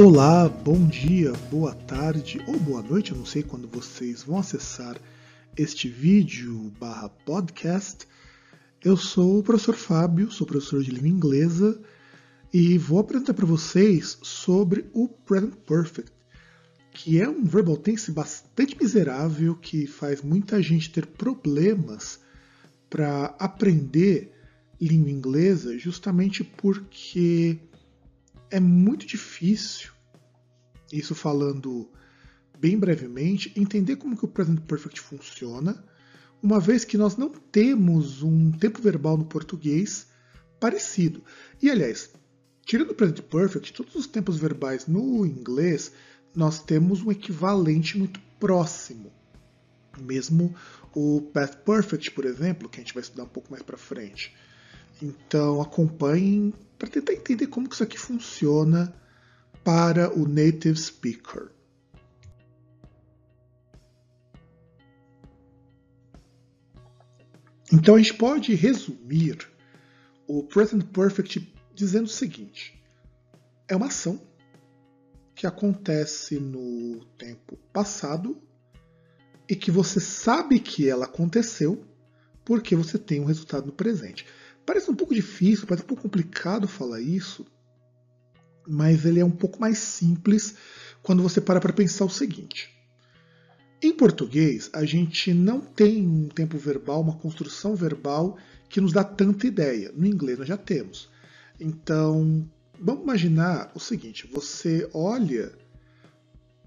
Olá, bom dia, boa tarde ou boa noite, eu não sei quando vocês vão acessar este vídeo barra podcast. Eu sou o professor Fábio, sou professor de língua inglesa e vou apresentar para vocês sobre o Present Perfect, que é um verbal tense bastante miserável que faz muita gente ter problemas para aprender língua inglesa justamente porque é muito difícil, isso falando bem brevemente, entender como que o present perfect funciona, uma vez que nós não temos um tempo verbal no português parecido. E aliás, tirando o present perfect, todos os tempos verbais no inglês, nós temos um equivalente muito próximo. Mesmo o past perfect, por exemplo, que a gente vai estudar um pouco mais para frente. Então acompanhem para tentar entender como que isso aqui funciona para o native speaker. Então a gente pode resumir o present perfect dizendo o seguinte: é uma ação que acontece no tempo passado e que você sabe que ela aconteceu porque você tem um resultado no presente. Parece um pouco difícil, parece um pouco complicado falar isso, mas ele é um pouco mais simples quando você para para pensar o seguinte. Em português, a gente não tem um tempo verbal, uma construção verbal que nos dá tanta ideia. No inglês nós já temos. Então, vamos imaginar o seguinte: você olha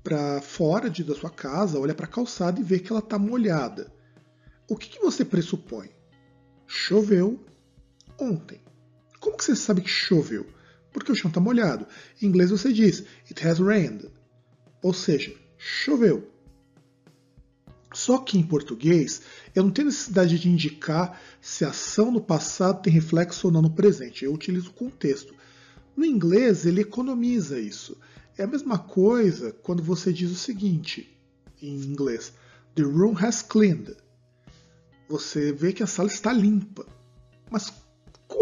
para fora de, da sua casa, olha para a calçada e vê que ela está molhada. O que, que você pressupõe? Choveu, ontem. Como que você sabe que choveu? Porque o chão está molhado. Em inglês você diz it has rained, ou seja, choveu. Só que em português eu não tenho necessidade de indicar se a ação no passado tem reflexo ou não no presente. Eu utilizo o contexto. No inglês ele economiza isso. É a mesma coisa quando você diz o seguinte em inglês: The room has cleaned. Você vê que a sala está limpa. Mas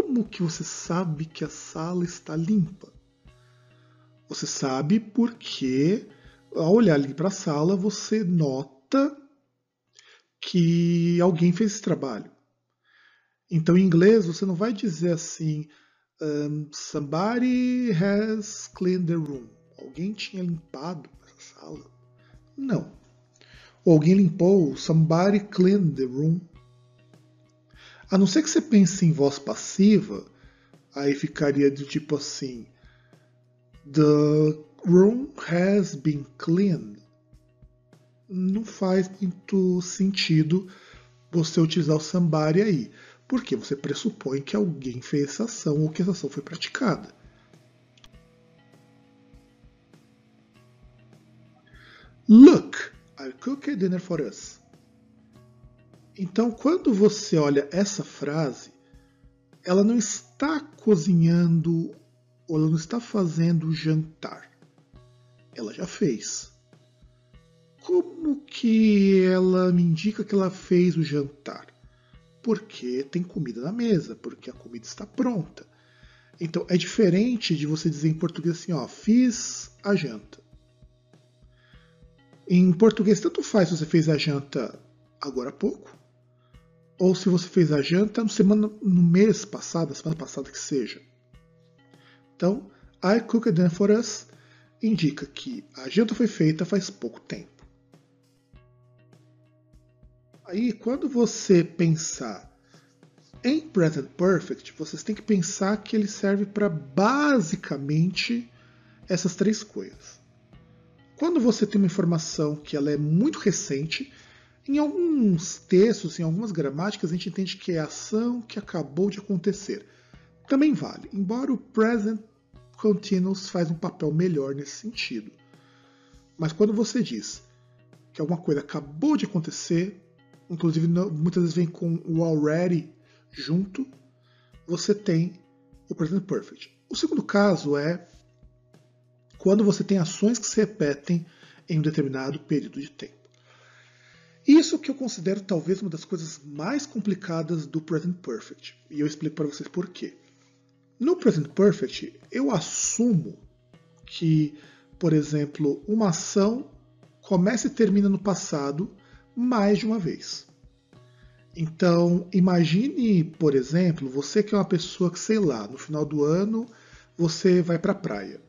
como que você sabe que a sala está limpa? Você sabe porque, ao olhar ali para a sala, você nota que alguém fez esse trabalho. Então, em inglês, você não vai dizer assim: um, Somebody has cleaned the room. Alguém tinha limpado essa sala. Não. Ou alguém limpou. Somebody cleaned the room. A não ser que você pense em voz passiva, aí ficaria do tipo assim: The room has been cleaned. Não faz muito sentido você utilizar o somebody aí, porque você pressupõe que alguém fez essa ação ou que essa ação foi praticada. Look, I cooked dinner for us. Então, quando você olha essa frase, ela não está cozinhando ou ela não está fazendo jantar. Ela já fez. Como que ela me indica que ela fez o jantar? Porque tem comida na mesa, porque a comida está pronta. Então é diferente de você dizer em português assim, ó, fiz a janta. Em português tanto faz se você fez a janta agora há pouco, ou se você fez a janta no, semana, no mês passado, semana passada que seja. Então, I cooked dinner for us indica que a janta foi feita faz pouco tempo. Aí, quando você pensar em present perfect, vocês têm que pensar que ele serve para basicamente essas três coisas. Quando você tem uma informação que ela é muito recente, em alguns textos, em algumas gramáticas, a gente entende que é ação que acabou de acontecer. Também vale, embora o present continuous faz um papel melhor nesse sentido. Mas quando você diz que alguma coisa acabou de acontecer, inclusive muitas vezes vem com o already junto, você tem o present perfect. O segundo caso é quando você tem ações que se repetem em um determinado período de tempo. Isso que eu considero talvez uma das coisas mais complicadas do Present Perfect. E eu explico para vocês por quê. No Present Perfect, eu assumo que por exemplo, uma ação começa e termina no passado mais de uma vez. Então, imagine, por exemplo, você que é uma pessoa que, sei lá, no final do ano você vai para a praia.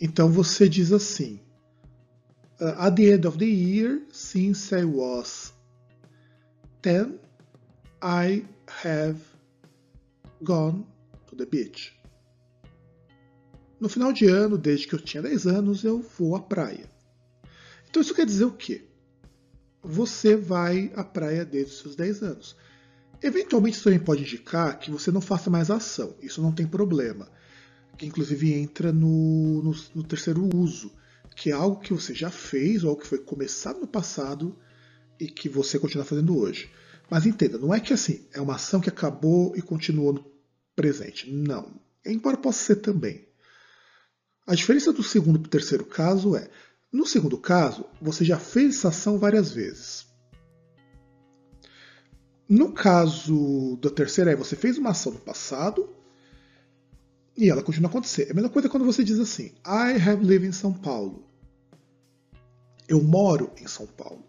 Então você diz assim: uh, At the end of the year, since I was 10, I have gone to the beach. No final de ano, desde que eu tinha 10 anos, eu vou à praia. Então isso quer dizer o quê? Você vai à praia desde os seus 10 anos. Eventualmente isso também pode indicar que você não faça mais ação. Isso não tem problema. Que inclusive entra no, no, no terceiro uso, que é algo que você já fez ou algo que foi começado no passado e que você continua fazendo hoje. Mas entenda, não é que assim, é uma ação que acabou e continuou no presente. Não. Embora possa ser também. A diferença do segundo para o terceiro caso é, no segundo caso, você já fez essa ação várias vezes. No caso da terceira, é você fez uma ação no passado e ela continua a acontecer. É a mesma coisa quando você diz assim: I have lived in São Paulo. Eu moro em São Paulo.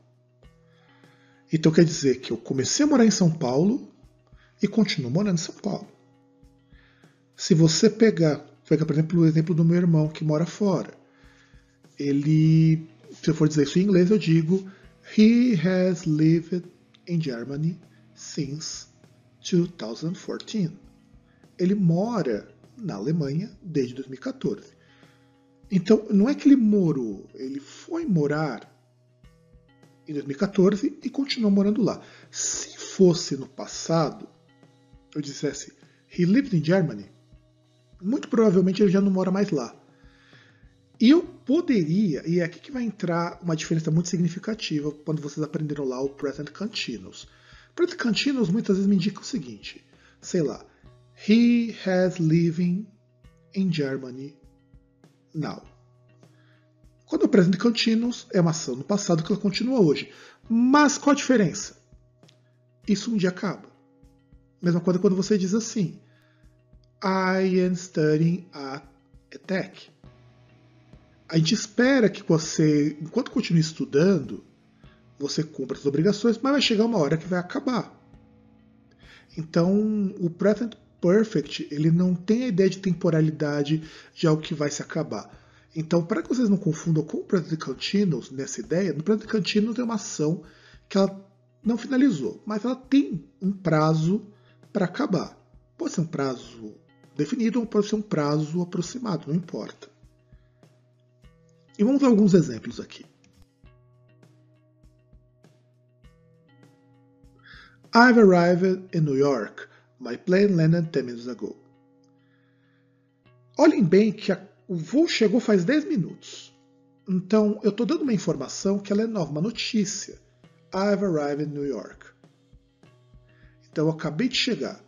Então quer dizer que eu comecei a morar em São Paulo e continuo morando em São Paulo. Se você pegar Pega, por exemplo, o exemplo do meu irmão que mora fora. Ele, se eu for dizer isso em inglês, eu digo He has lived in Germany since 2014. Ele mora na Alemanha desde 2014. Então, não é que ele morou, ele foi morar em 2014 e continuou morando lá. Se fosse no passado, eu dissesse He lived in Germany muito provavelmente ele já não mora mais lá. Eu poderia, e é aqui que vai entrar uma diferença muito significativa quando vocês aprenderam lá o Present Continuous. Present Continuous muitas vezes me indica o seguinte, sei lá, He has living in Germany now. Quando o Present Continuous é uma ação no passado que ela continua hoje. Mas qual a diferença? Isso um dia acaba. Mesma coisa quando você diz assim, I am studying at ETEC. A gente espera que você, enquanto continue estudando, você cumpra as obrigações, mas vai chegar uma hora que vai acabar. Então, o present perfect, ele não tem a ideia de temporalidade de algo que vai se acabar. Então, para que vocês não confundam com o present continuous nessa ideia, no present continuous é uma ação que ela não finalizou, mas ela tem um prazo para acabar. Pode ser um prazo definido ou pode ser um prazo aproximado, não importa. E vamos ver alguns exemplos aqui. I've arrived in New York. My plane landed 10 minutes ago. Olhem bem que a, o voo chegou faz 10 minutos. Então, eu estou dando uma informação que ela é nova, uma notícia. I've arrived in New York. Então, eu acabei de chegar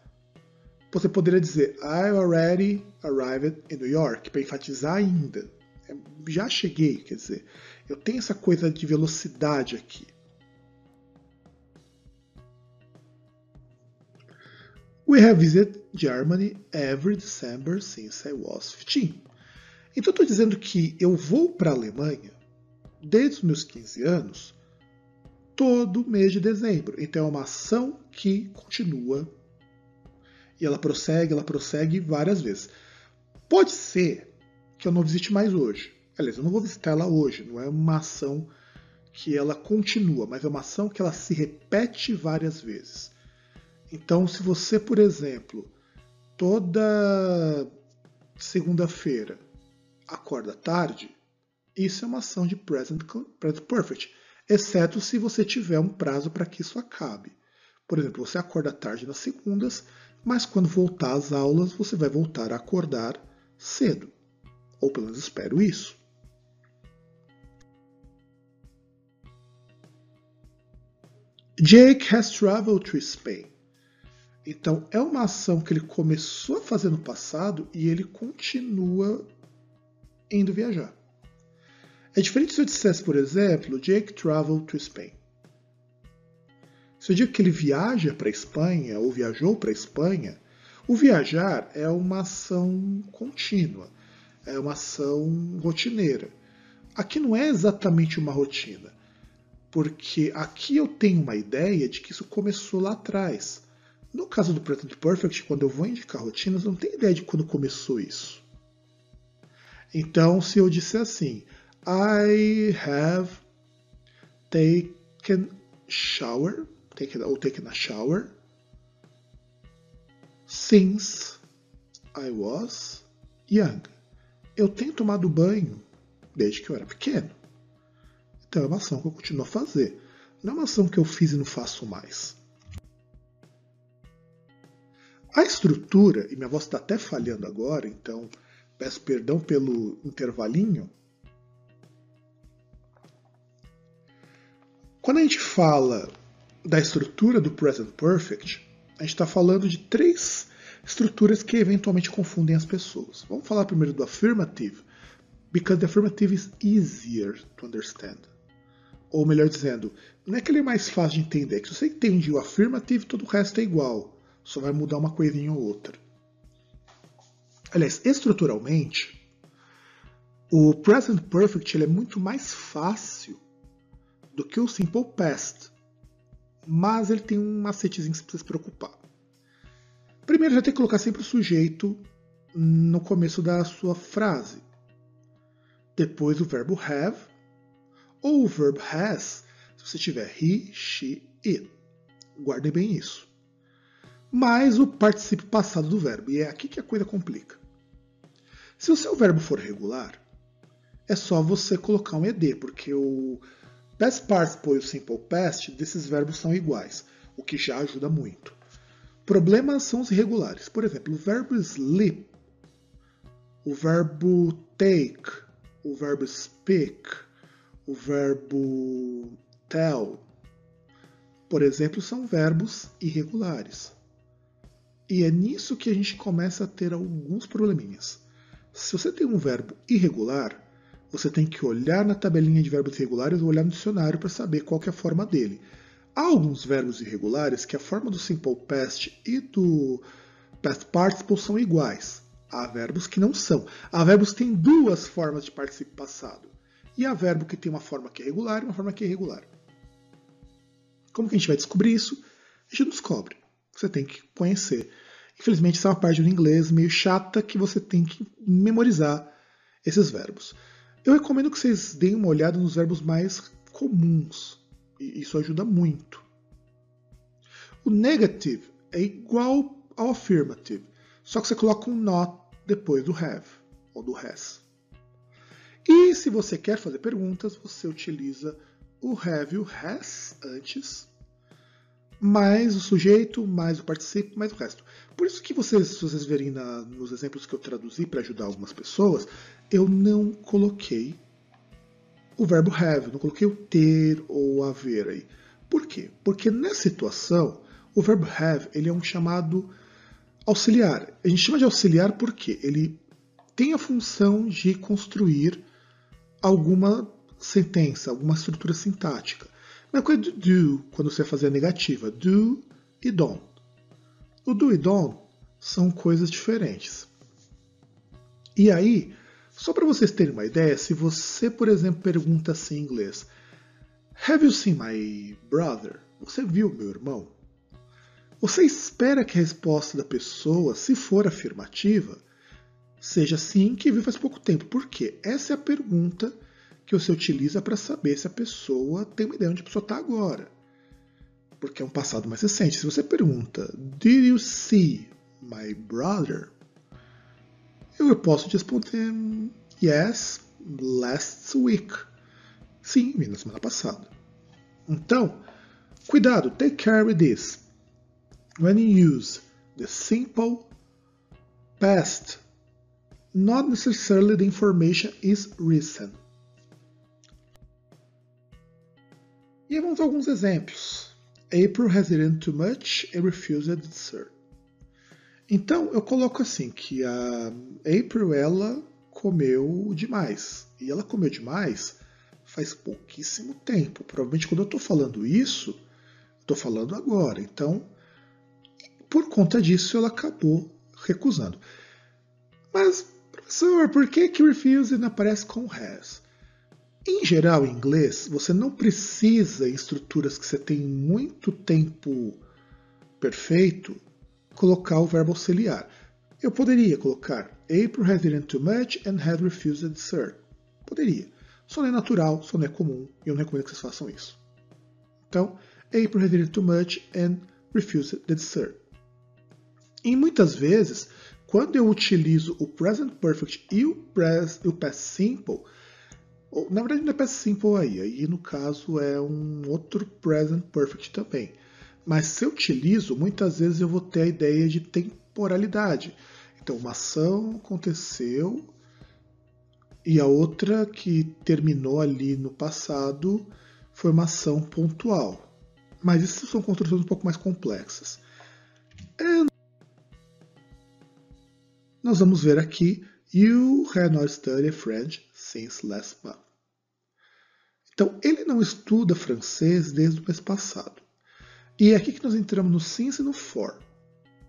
você poderia dizer I already arrived in New York, para enfatizar ainda. É, já cheguei, quer dizer, eu tenho essa coisa de velocidade aqui. We have visited Germany every December since I was 15. Então estou dizendo que eu vou para a Alemanha desde os meus 15 anos todo mês de dezembro. Então é uma ação que continua e ela prossegue, ela prossegue várias vezes. Pode ser que eu não visite mais hoje. Aliás, eu não vou visitar ela hoje, não é uma ação que ela continua, mas é uma ação que ela se repete várias vezes. Então, se você, por exemplo, toda segunda-feira acorda tarde, isso é uma ação de present, present perfect, exceto se você tiver um prazo para que isso acabe. Por exemplo, você acorda tarde nas segundas, mas quando voltar às aulas você vai voltar a acordar cedo. Ou pelo menos espero isso. Jake has traveled to Spain. Então é uma ação que ele começou a fazer no passado e ele continua indo viajar. É diferente se eu dissesse, por exemplo, Jake traveled to Spain. Se eu digo que ele viaja para a Espanha ou viajou para a Espanha, o viajar é uma ação contínua. é uma ação rotineira. Aqui não é exatamente uma rotina, porque aqui eu tenho uma ideia de que isso começou lá atrás. No caso do Present Perfect, quando eu vou indicar rotinas, não tenho ideia de quando começou isso. Então, se eu disser assim, I have taken shower, taken, ou taken a shower, since I was young. Eu tenho tomado banho desde que eu era pequeno. Então é uma ação que eu continuo a fazer. Não é uma ação que eu fiz e não faço mais. A estrutura, e minha voz está até falhando agora, então peço perdão pelo intervalinho. Quando a gente fala da estrutura do Present Perfect, a gente está falando de três estruturas que eventualmente confundem as pessoas. Vamos falar primeiro do affirmative, because the affirmative is easier to understand. Ou melhor dizendo, não é que ele é mais fácil de entender, é que se você entende o affirmative, todo o resto é igual. Só vai mudar uma coisinha ou outra. Aliás, estruturalmente, o Present Perfect ele é muito mais fácil do que o Simple Past. Mas ele tem um macetezinho que você precisa se preocupar. Primeiro, já tem que colocar sempre o sujeito no começo da sua frase. Depois o verbo have ou o verbo has, se você tiver he, she, it. Guardem bem isso mais o participio passado do verbo. E é aqui que a coisa complica. Se o seu verbo for regular, é só você colocar um ed, porque o past participle e o simple past desses verbos são iguais, o que já ajuda muito. Problemas são os irregulares. Por exemplo, o verbo sleep, o verbo take, o verbo speak, o verbo tell, por exemplo, são verbos irregulares. E é nisso que a gente começa a ter alguns probleminhas. Se você tem um verbo irregular, você tem que olhar na tabelinha de verbos irregulares ou olhar no dicionário para saber qual é a forma dele. Há alguns verbos irregulares que a forma do simple past e do past participle são iguais. Há verbos que não são. Há verbos que têm duas formas de participio passado. E há verbo que tem uma forma que é regular e uma forma que é irregular. Como que a gente vai descobrir isso? A gente descobre você tem que conhecer. Infelizmente, isso é uma parte do inglês meio chata que você tem que memorizar esses verbos. Eu recomendo que vocês deem uma olhada nos verbos mais comuns, isso ajuda muito. O negative é igual ao affirmative, só que você coloca um not depois do have ou do has. E se você quer fazer perguntas, você utiliza o have e o has antes mais o sujeito, mais o participo, mais o resto. Por isso que vocês, vocês verem na, nos exemplos que eu traduzi para ajudar algumas pessoas, eu não coloquei o verbo have, não coloquei o ter ou haver aí. Por quê? Porque nessa situação, o verbo have ele é um chamado auxiliar. A gente chama de auxiliar porque ele tem a função de construir alguma sentença, alguma estrutura sintática. Uma coisa do do, quando você fazer a negativa, do e don't. O do e don't são coisas diferentes. E aí, só para vocês terem uma ideia, se você, por exemplo, pergunta assim em inglês, Have you seen my brother? Você viu meu irmão? Você espera que a resposta da pessoa, se for afirmativa, seja sim, que viu faz pouco tempo. Por quê? Essa é a pergunta que você utiliza para saber se a pessoa tem uma ideia onde a pessoa está agora. Porque é um passado mais recente. Se você pergunta, Did you see my brother? Eu posso te responder, Yes, last week. Sim, vi na semana passada. Então, cuidado, take care with this. When you use the simple past, not necessarily the information is recent. E vamos a alguns exemplos. April has eaten too much and refused dessert. Então eu coloco assim que a April ela comeu demais e ela comeu demais faz pouquíssimo tempo. Provavelmente quando eu estou falando isso, estou falando agora. Então, por conta disso, ela acabou recusando. Mas Professor, por que, que refused aparece com has? Em geral, em inglês, você não precisa, em estruturas que você tem muito tempo perfeito, colocar o verbo auxiliar. Eu poderia colocar April has eaten too much and has refused dessert. Poderia. Só não é natural, só não é comum, e eu não recomendo que vocês façam isso. Então, April has eaten too much and refused the dessert. E muitas vezes, quando eu utilizo o present perfect e o, pres, o past simple, na verdade não é past simple aí, aí no caso é um outro present perfect também. Mas se eu utilizo, muitas vezes eu vou ter a ideia de temporalidade. Então, uma ação aconteceu e a outra que terminou ali no passado foi uma ação pontual. Mas isso são construções um pouco mais complexas. And nós vamos ver aqui You have not studied French since last month. Então, ele não estuda francês desde o mês passado. E é aqui que nós entramos no since e no for.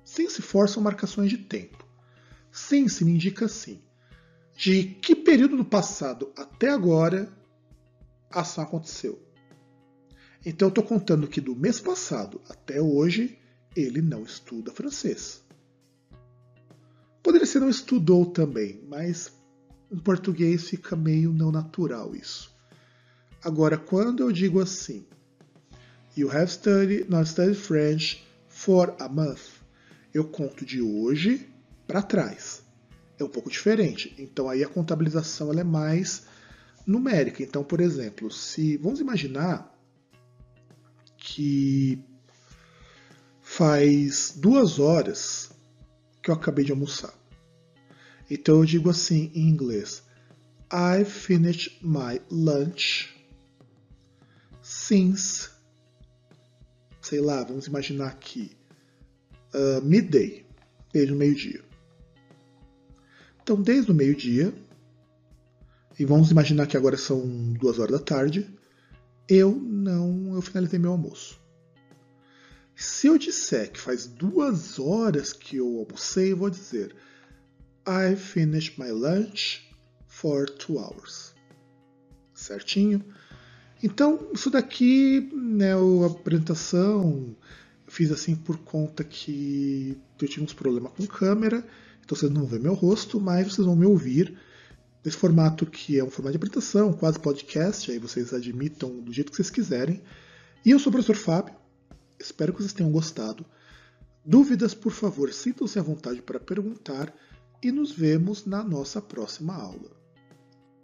Since e for são marcações de tempo. Since me indica assim, de que período do passado até agora a ação aconteceu. Então eu estou contando que do mês passado até hoje ele não estuda francês. Poderia ser não estudou também, mas em português fica meio não natural isso. Agora, quando eu digo assim, You have studied, not studied French for a month, eu conto de hoje para trás. É um pouco diferente. Então aí a contabilização ela é mais numérica. Então, por exemplo, se vamos imaginar que faz duas horas que eu acabei de almoçar. Então eu digo assim em inglês: I finished my lunch since, sei lá, vamos imaginar aqui, uh, midday, desde o meio-dia. Então, desde o meio-dia, e vamos imaginar que agora são duas horas da tarde, eu não eu finalizei meu almoço. Se eu disser que faz duas horas que eu almocei, eu vou dizer I finished my lunch for two hours. Certinho? Então, isso daqui, né, a apresentação, fiz assim por conta que eu tive uns problemas com câmera, então vocês não vão ver meu rosto, mas vocês vão me ouvir nesse formato que é um formato de apresentação, quase podcast, aí vocês admitam do jeito que vocês quiserem. E eu sou o professor Fábio, espero que vocês tenham gostado. Dúvidas, por favor, sintam-se à vontade para perguntar e nos vemos na nossa próxima aula.